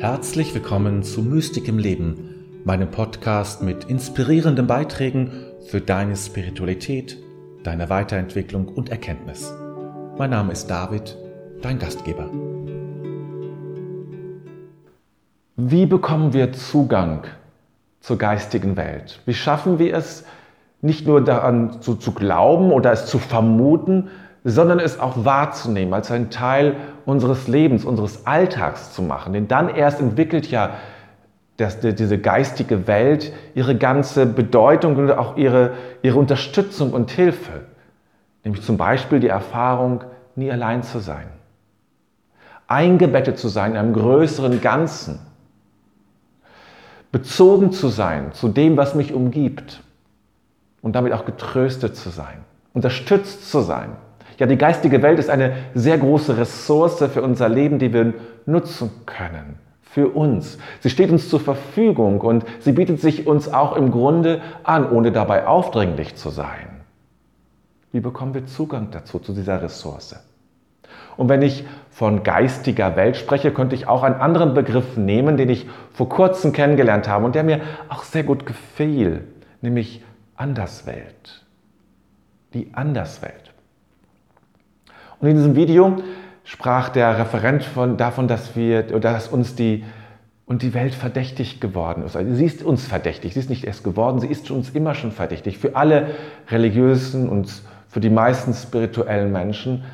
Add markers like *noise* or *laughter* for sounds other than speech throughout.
Herzlich willkommen zu Mystik im Leben, meinem Podcast mit inspirierenden Beiträgen für deine Spiritualität, deine Weiterentwicklung und Erkenntnis. Mein Name ist David, dein Gastgeber. Wie bekommen wir Zugang zur geistigen Welt? Wie schaffen wir es, nicht nur daran zu, zu glauben oder es zu vermuten, sondern es auch wahrzunehmen, als ein Teil unseres Lebens, unseres Alltags zu machen. Denn dann erst entwickelt ja das, diese geistige Welt ihre ganze Bedeutung und auch ihre, ihre Unterstützung und Hilfe. Nämlich zum Beispiel die Erfahrung, nie allein zu sein. Eingebettet zu sein in einem größeren Ganzen. Bezogen zu sein zu dem, was mich umgibt. Und damit auch getröstet zu sein. Unterstützt zu sein ja, die geistige Welt ist eine sehr große Ressource für unser Leben, die wir nutzen können. Für uns. Sie steht uns zur Verfügung und sie bietet sich uns auch im Grunde an, ohne dabei aufdringlich zu sein. Wie bekommen wir Zugang dazu, zu dieser Ressource? Und wenn ich von geistiger Welt spreche, könnte ich auch einen anderen Begriff nehmen, den ich vor kurzem kennengelernt habe und der mir auch sehr gut gefiel, nämlich Anderswelt. Die Anderswelt. Und in diesem Video sprach der Referent von, davon, dass, wir, dass uns die, und die Welt verdächtig geworden ist. Also sie ist uns verdächtig, sie ist nicht erst geworden, sie ist uns immer schon verdächtig. Für alle religiösen und für die meisten spirituellen Menschen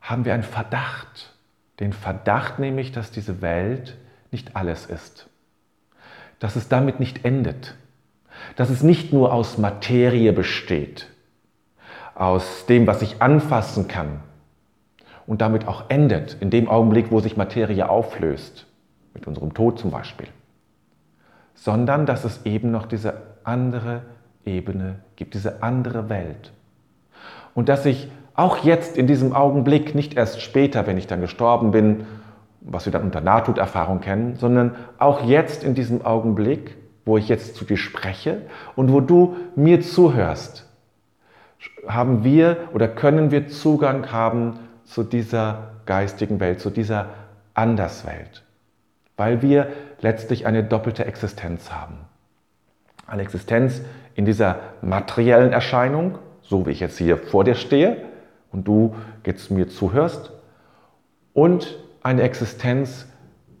haben wir einen Verdacht. Den Verdacht nämlich, dass diese Welt nicht alles ist. Dass es damit nicht endet. Dass es nicht nur aus Materie besteht. Aus dem, was ich anfassen kann, und damit auch endet, in dem Augenblick, wo sich Materie auflöst, mit unserem Tod zum Beispiel, sondern dass es eben noch diese andere Ebene gibt, diese andere Welt. Und dass ich auch jetzt in diesem Augenblick, nicht erst später, wenn ich dann gestorben bin, was wir dann unter Nahtoderfahrung kennen, sondern auch jetzt in diesem Augenblick, wo ich jetzt zu dir spreche und wo du mir zuhörst, haben wir oder können wir Zugang haben zu dieser geistigen Welt, zu dieser Anderswelt, weil wir letztlich eine doppelte Existenz haben. Eine Existenz in dieser materiellen Erscheinung, so wie ich jetzt hier vor dir stehe und du jetzt mir zuhörst, und eine Existenz,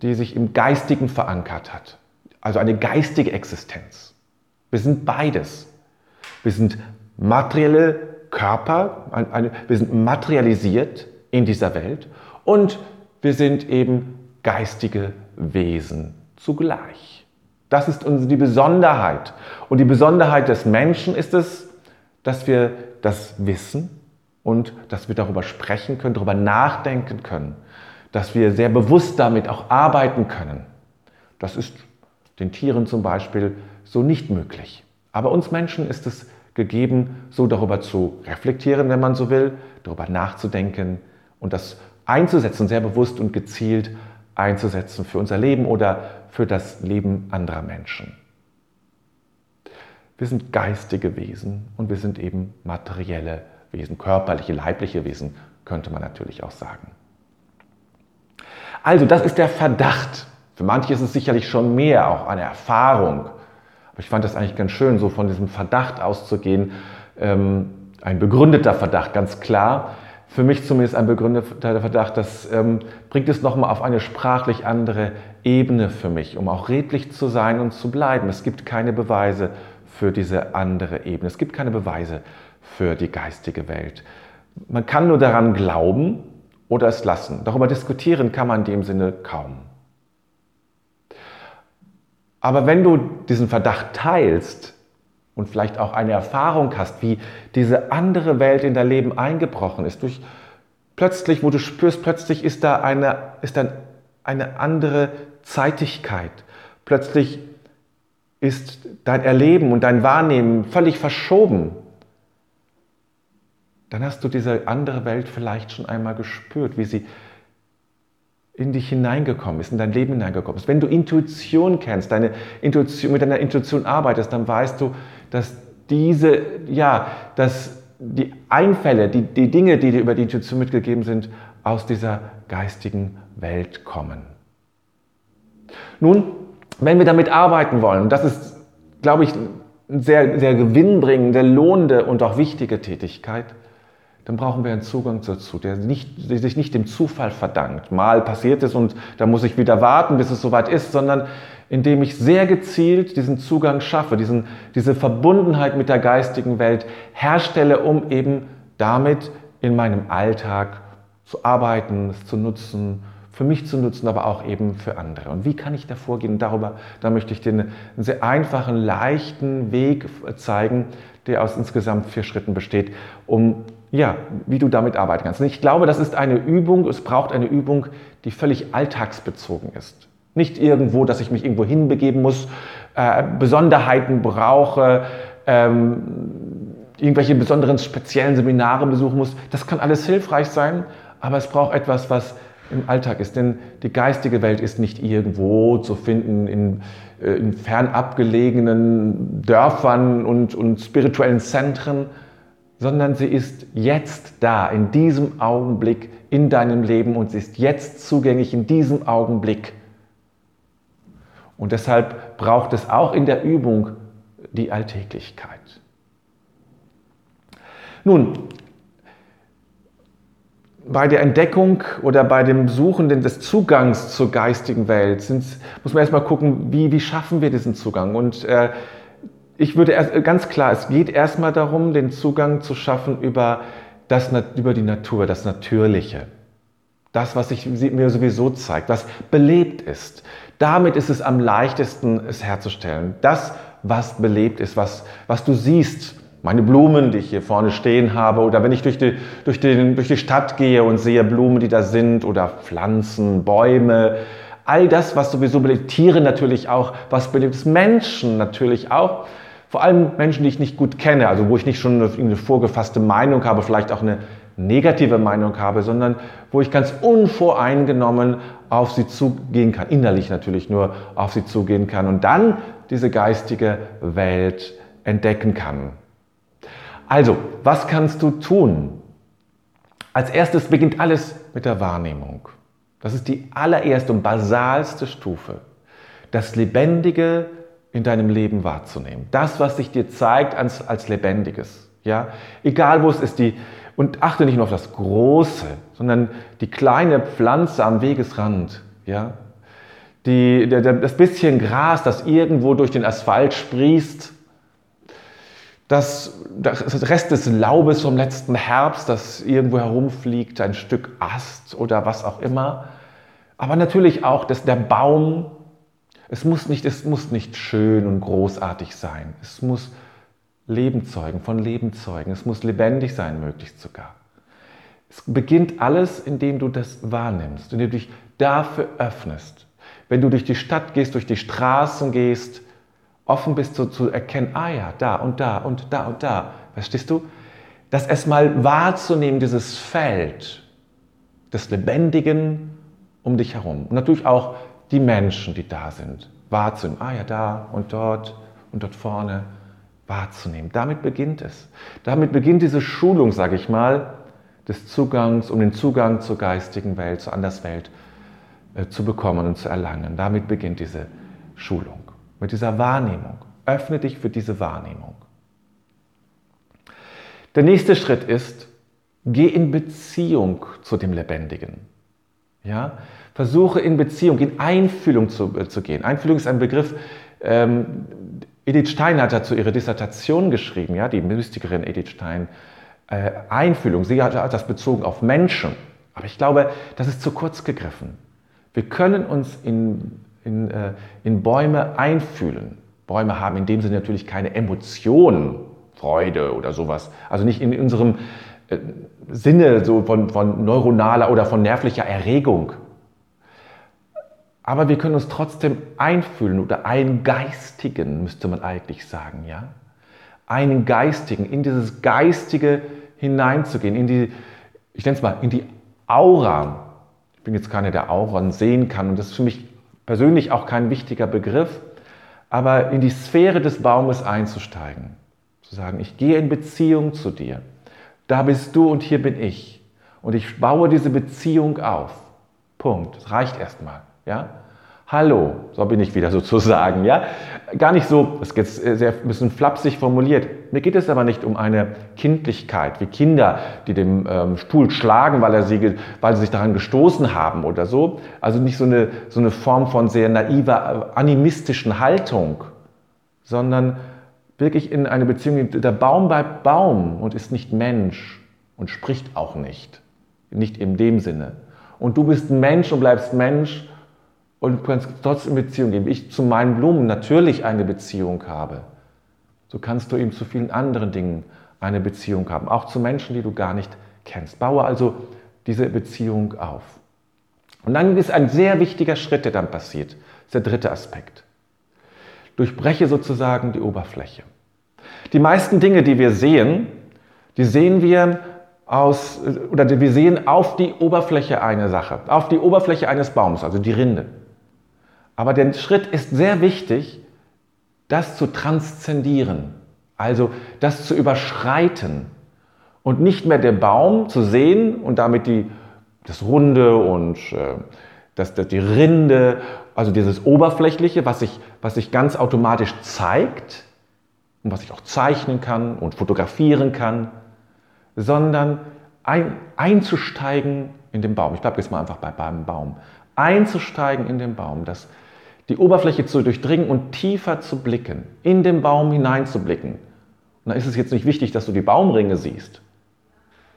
die sich im Geistigen verankert hat. Also eine geistige Existenz. Wir sind beides. Wir sind materielle Körper, wir sind materialisiert in dieser Welt und wir sind eben geistige Wesen zugleich. Das ist die Besonderheit. Und die Besonderheit des Menschen ist es, dass wir das wissen und dass wir darüber sprechen können, darüber nachdenken können, dass wir sehr bewusst damit auch arbeiten können. Das ist den Tieren zum Beispiel so nicht möglich. Aber uns Menschen ist es gegeben, so darüber zu reflektieren, wenn man so will, darüber nachzudenken, und das einzusetzen, sehr bewusst und gezielt einzusetzen für unser Leben oder für das Leben anderer Menschen. Wir sind geistige Wesen und wir sind eben materielle Wesen, körperliche, leibliche Wesen, könnte man natürlich auch sagen. Also, das ist der Verdacht. Für manche ist es sicherlich schon mehr, auch eine Erfahrung. Aber ich fand das eigentlich ganz schön, so von diesem Verdacht auszugehen. Ähm, ein begründeter Verdacht, ganz klar für mich zumindest ein begründeter Verdacht, das ähm, bringt es nochmal auf eine sprachlich andere Ebene für mich, um auch redlich zu sein und zu bleiben. Es gibt keine Beweise für diese andere Ebene. Es gibt keine Beweise für die geistige Welt. Man kann nur daran glauben oder es lassen. Darüber diskutieren kann man in dem Sinne kaum. Aber wenn du diesen Verdacht teilst, und vielleicht auch eine Erfahrung hast, wie diese andere Welt in dein Leben eingebrochen ist, durch plötzlich, wo du spürst, plötzlich ist da eine, ist dann eine andere Zeitigkeit. Plötzlich ist dein Erleben und dein Wahrnehmen völlig verschoben. Dann hast du diese andere Welt vielleicht schon einmal gespürt, wie sie in dich hineingekommen ist, in dein Leben hineingekommen ist. Wenn du Intuition kennst, deine Intuition, mit deiner Intuition arbeitest, dann weißt du, dass diese, ja, dass die Einfälle, die, die Dinge, die dir über die Intuition mitgegeben sind, aus dieser geistigen Welt kommen. Nun, wenn wir damit arbeiten wollen, das ist, glaube ich, eine sehr, sehr gewinnbringende, lohnende und auch wichtige Tätigkeit, dann brauchen wir einen Zugang dazu, der, nicht, der sich nicht dem Zufall verdankt. Mal passiert es und da muss ich wieder warten, bis es soweit ist, sondern indem ich sehr gezielt diesen Zugang schaffe, diesen, diese Verbundenheit mit der geistigen Welt herstelle, um eben damit in meinem Alltag zu arbeiten, es zu nutzen, für mich zu nutzen, aber auch eben für andere. Und wie kann ich da vorgehen? Darüber, da möchte ich dir einen sehr einfachen, leichten Weg zeigen, der aus insgesamt vier Schritten besteht, um ja, wie du damit arbeiten kannst. Und ich glaube, das ist eine Übung, es braucht eine Übung, die völlig alltagsbezogen ist. Nicht irgendwo, dass ich mich irgendwo hinbegeben muss, äh, Besonderheiten brauche, ähm, irgendwelche besonderen speziellen Seminare besuchen muss. Das kann alles hilfreich sein, aber es braucht etwas, was im Alltag ist. Denn die geistige Welt ist nicht irgendwo zu finden in, äh, in fernab gelegenen Dörfern und, und spirituellen Zentren, sondern sie ist jetzt da, in diesem Augenblick in deinem Leben und sie ist jetzt zugänglich in diesem Augenblick. Und deshalb braucht es auch in der Übung die Alltäglichkeit. Nun, bei der Entdeckung oder bei dem Suchen des Zugangs zur geistigen Welt muss man erstmal gucken, wie, wie schaffen wir diesen Zugang. Und äh, ich würde erst, ganz klar, es geht erstmal darum, den Zugang zu schaffen über, das, über die Natur, das Natürliche. Das, was sich mir sowieso zeigt, was belebt ist. Damit ist es am leichtesten, es herzustellen. Das, was belebt ist, was, was du siehst, meine Blumen, die ich hier vorne stehen habe, oder wenn ich durch die, durch, den, durch die Stadt gehe und sehe Blumen, die da sind, oder Pflanzen, Bäume, all das, was sowieso belebt, Tiere natürlich auch, was belebt ist, Menschen natürlich auch, vor allem Menschen, die ich nicht gut kenne, also wo ich nicht schon eine, eine vorgefasste Meinung habe, vielleicht auch eine negative Meinung habe, sondern wo ich ganz unvoreingenommen auf sie zugehen kann, innerlich natürlich nur auf sie zugehen kann und dann diese geistige Welt entdecken kann. Also, was kannst du tun? Als erstes beginnt alles mit der Wahrnehmung. Das ist die allererste und basalste Stufe. Das Lebendige in deinem Leben wahrzunehmen. Das, was sich dir zeigt als, als Lebendiges. Ja? Egal wo es ist, die, und achte nicht nur auf das Große, sondern die kleine Pflanze am Wegesrand. Ja? Die, der, das bisschen Gras, das irgendwo durch den Asphalt sprießt das, das Rest des Laubes vom letzten Herbst, das irgendwo herumfliegt, ein Stück Ast oder was auch immer. Aber natürlich auch das, der Baum. Es muss, nicht, es muss nicht schön und großartig sein. Es muss Leben zeugen, von Leben zeugen. Es muss lebendig sein, möglichst sogar. Es beginnt alles, indem du das wahrnimmst, indem du dich dafür öffnest. Wenn du durch die Stadt gehst, durch die Straßen gehst, offen bist so zu erkennen, ah ja, da und da und da und da. Verstehst du? Das erstmal wahrzunehmen, dieses Feld des Lebendigen um dich herum. Und natürlich auch die Menschen, die da sind. Wahrzunehmen, ah ja, da und dort und dort vorne. Wahrzunehmen. Damit beginnt es. Damit beginnt diese Schulung, sage ich mal, des Zugangs, um den Zugang zur geistigen Welt, zur Anderswelt äh, zu bekommen und zu erlangen. Damit beginnt diese Schulung mit dieser Wahrnehmung. Öffne dich für diese Wahrnehmung. Der nächste Schritt ist, geh in Beziehung zu dem Lebendigen. Ja? Versuche in Beziehung, in Einfühlung zu, äh, zu gehen. Einfühlung ist ein Begriff, ähm, Edith Stein hat dazu ihre Dissertation geschrieben, ja, die Mystikerin Edith Stein. Äh, Einfühlung, sie hat das bezogen auf Menschen. Aber ich glaube, das ist zu kurz gegriffen. Wir können uns in in, äh, in Bäume einfühlen. Bäume haben in dem Sinne natürlich keine Emotionen, Freude oder sowas. Also nicht in unserem äh, Sinne so von, von neuronaler oder von nervlicher Erregung. Aber wir können uns trotzdem einfühlen oder eingeistigen, müsste man eigentlich sagen, ja? Einen geistigen, in dieses Geistige hineinzugehen, in die, ich nenne es mal, in die Aura. Ich bin jetzt keiner, der Auren sehen kann und das ist für mich persönlich auch kein wichtiger Begriff, aber in die Sphäre des Baumes einzusteigen. Zu sagen, ich gehe in Beziehung zu dir. Da bist du und hier bin ich. Und ich baue diese Beziehung auf. Punkt. Das reicht erstmal. Ja? Hallo, so bin ich wieder *laughs* sozusagen, ja. Gar nicht so, das ist jetzt sehr ein bisschen flapsig formuliert. Mir geht es aber nicht um eine Kindlichkeit, wie Kinder, die dem ähm, Stuhl schlagen, weil, er sie, weil sie sich daran gestoßen haben oder so. Also nicht so eine, so eine Form von sehr naiver, äh, animistischen Haltung, sondern wirklich in eine Beziehung, der Baum bleibt Baum und ist nicht Mensch und spricht auch nicht. Nicht in dem Sinne. Und du bist Mensch und bleibst Mensch und du kannst trotzdem Beziehung geben. Ich zu meinen Blumen natürlich eine Beziehung habe, so kannst du eben zu vielen anderen Dingen eine Beziehung haben, auch zu Menschen, die du gar nicht kennst. Baue also diese Beziehung auf. Und dann ist ein sehr wichtiger Schritt, der dann passiert. Das ist der dritte Aspekt. Durchbreche sozusagen die Oberfläche. Die meisten Dinge, die wir sehen, die sehen wir aus, oder wir sehen auf die Oberfläche eine Sache, auf die Oberfläche eines Baums, also die Rinde. Aber der Schritt ist sehr wichtig, das zu transzendieren, also das zu überschreiten und nicht mehr den Baum zu sehen und damit die, das Runde und äh, das, das, die Rinde, also dieses Oberflächliche, was sich, was sich ganz automatisch zeigt und was ich auch zeichnen kann und fotografieren kann, sondern ein, einzusteigen in den Baum. Ich bleibe jetzt mal einfach bei, beim Baum. Einzusteigen in den Baum, das die Oberfläche zu durchdringen und tiefer zu blicken, in den Baum hineinzublicken. Und da ist es jetzt nicht wichtig, dass du die Baumringe siehst,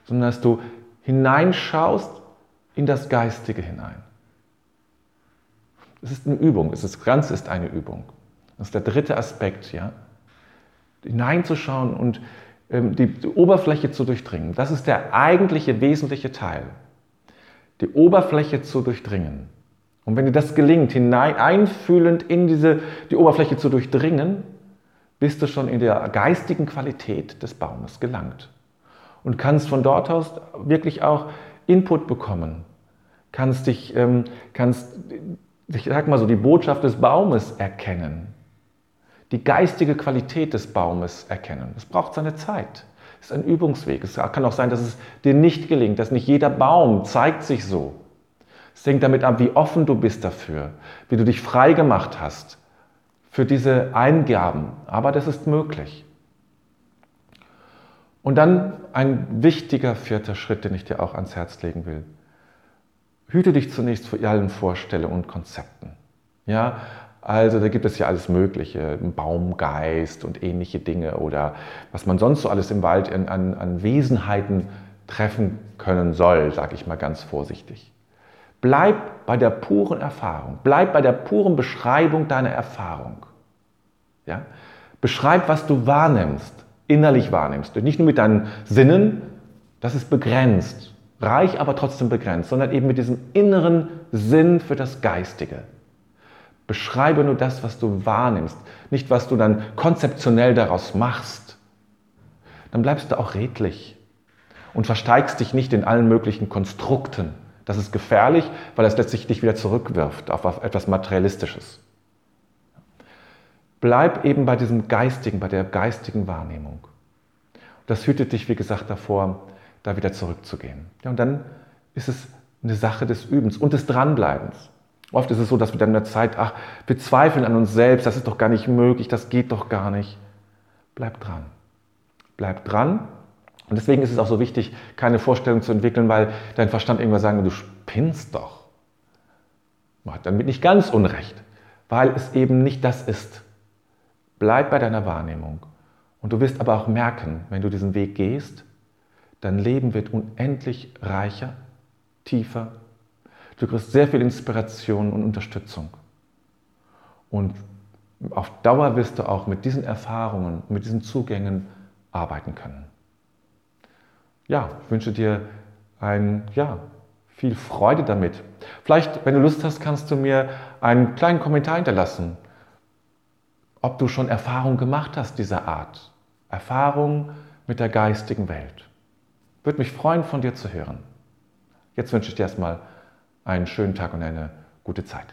sondern dass du hineinschaust in das Geistige hinein. Es ist eine Übung, das Ganze ist eine Übung. Das ist der dritte Aspekt, ja. Hineinzuschauen und ähm, die, die Oberfläche zu durchdringen. Das ist der eigentliche wesentliche Teil. Die Oberfläche zu durchdringen. Und wenn dir das gelingt, hinein, einfühlend in diese, die Oberfläche zu durchdringen, bist du schon in der geistigen Qualität des Baumes gelangt. Und kannst von dort aus wirklich auch Input bekommen. Kannst dich, ähm, kannst, ich sag mal so, die Botschaft des Baumes erkennen. Die geistige Qualität des Baumes erkennen. Es braucht seine Zeit. Es ist ein Übungsweg. Es kann auch sein, dass es dir nicht gelingt, dass nicht jeder Baum zeigt sich so. Es hängt damit ab, wie offen du bist dafür, wie du dich frei gemacht hast für diese Eingaben. Aber das ist möglich. Und dann ein wichtiger vierter Schritt, den ich dir auch ans Herz legen will. Hüte dich zunächst vor allen Vorstellungen und Konzepten. Ja, also da gibt es ja alles Mögliche, Baumgeist und ähnliche Dinge oder was man sonst so alles im Wald an, an, an Wesenheiten treffen können soll, sage ich mal ganz vorsichtig. Bleib bei der puren Erfahrung. Bleib bei der puren Beschreibung deiner Erfahrung. Ja? Beschreib, was du wahrnimmst, innerlich wahrnimmst. Nicht nur mit deinen Sinnen, das ist begrenzt, reich, aber trotzdem begrenzt, sondern eben mit diesem inneren Sinn für das Geistige. Beschreibe nur das, was du wahrnimmst, nicht was du dann konzeptionell daraus machst. Dann bleibst du auch redlich und versteigst dich nicht in allen möglichen Konstrukten das ist gefährlich, weil es letztlich dich wieder zurückwirft auf etwas Materialistisches. Bleib eben bei diesem Geistigen, bei der geistigen Wahrnehmung. Das hütet dich, wie gesagt, davor, da wieder zurückzugehen. Ja, und dann ist es eine Sache des Übens und des Dranbleibens. Oft ist es so, dass wir dann in der Zeit, ach, wir zweifeln an uns selbst, das ist doch gar nicht möglich, das geht doch gar nicht. Bleib dran. Bleib dran und deswegen ist es auch so wichtig, keine Vorstellung zu entwickeln, weil dein Verstand irgendwann sagen, du spinnst doch. Man hat damit nicht ganz Unrecht, weil es eben nicht das ist. Bleib bei deiner Wahrnehmung. Und du wirst aber auch merken, wenn du diesen Weg gehst, dein Leben wird unendlich reicher, tiefer. Du kriegst sehr viel Inspiration und Unterstützung. Und auf Dauer wirst du auch mit diesen Erfahrungen, mit diesen Zugängen arbeiten können ja, ich wünsche dir ein, ja, viel Freude damit. Vielleicht, wenn du Lust hast, kannst du mir einen kleinen Kommentar hinterlassen, ob du schon Erfahrung gemacht hast dieser Art. Erfahrung mit der geistigen Welt. Würde mich freuen, von dir zu hören. Jetzt wünsche ich dir erstmal einen schönen Tag und eine gute Zeit.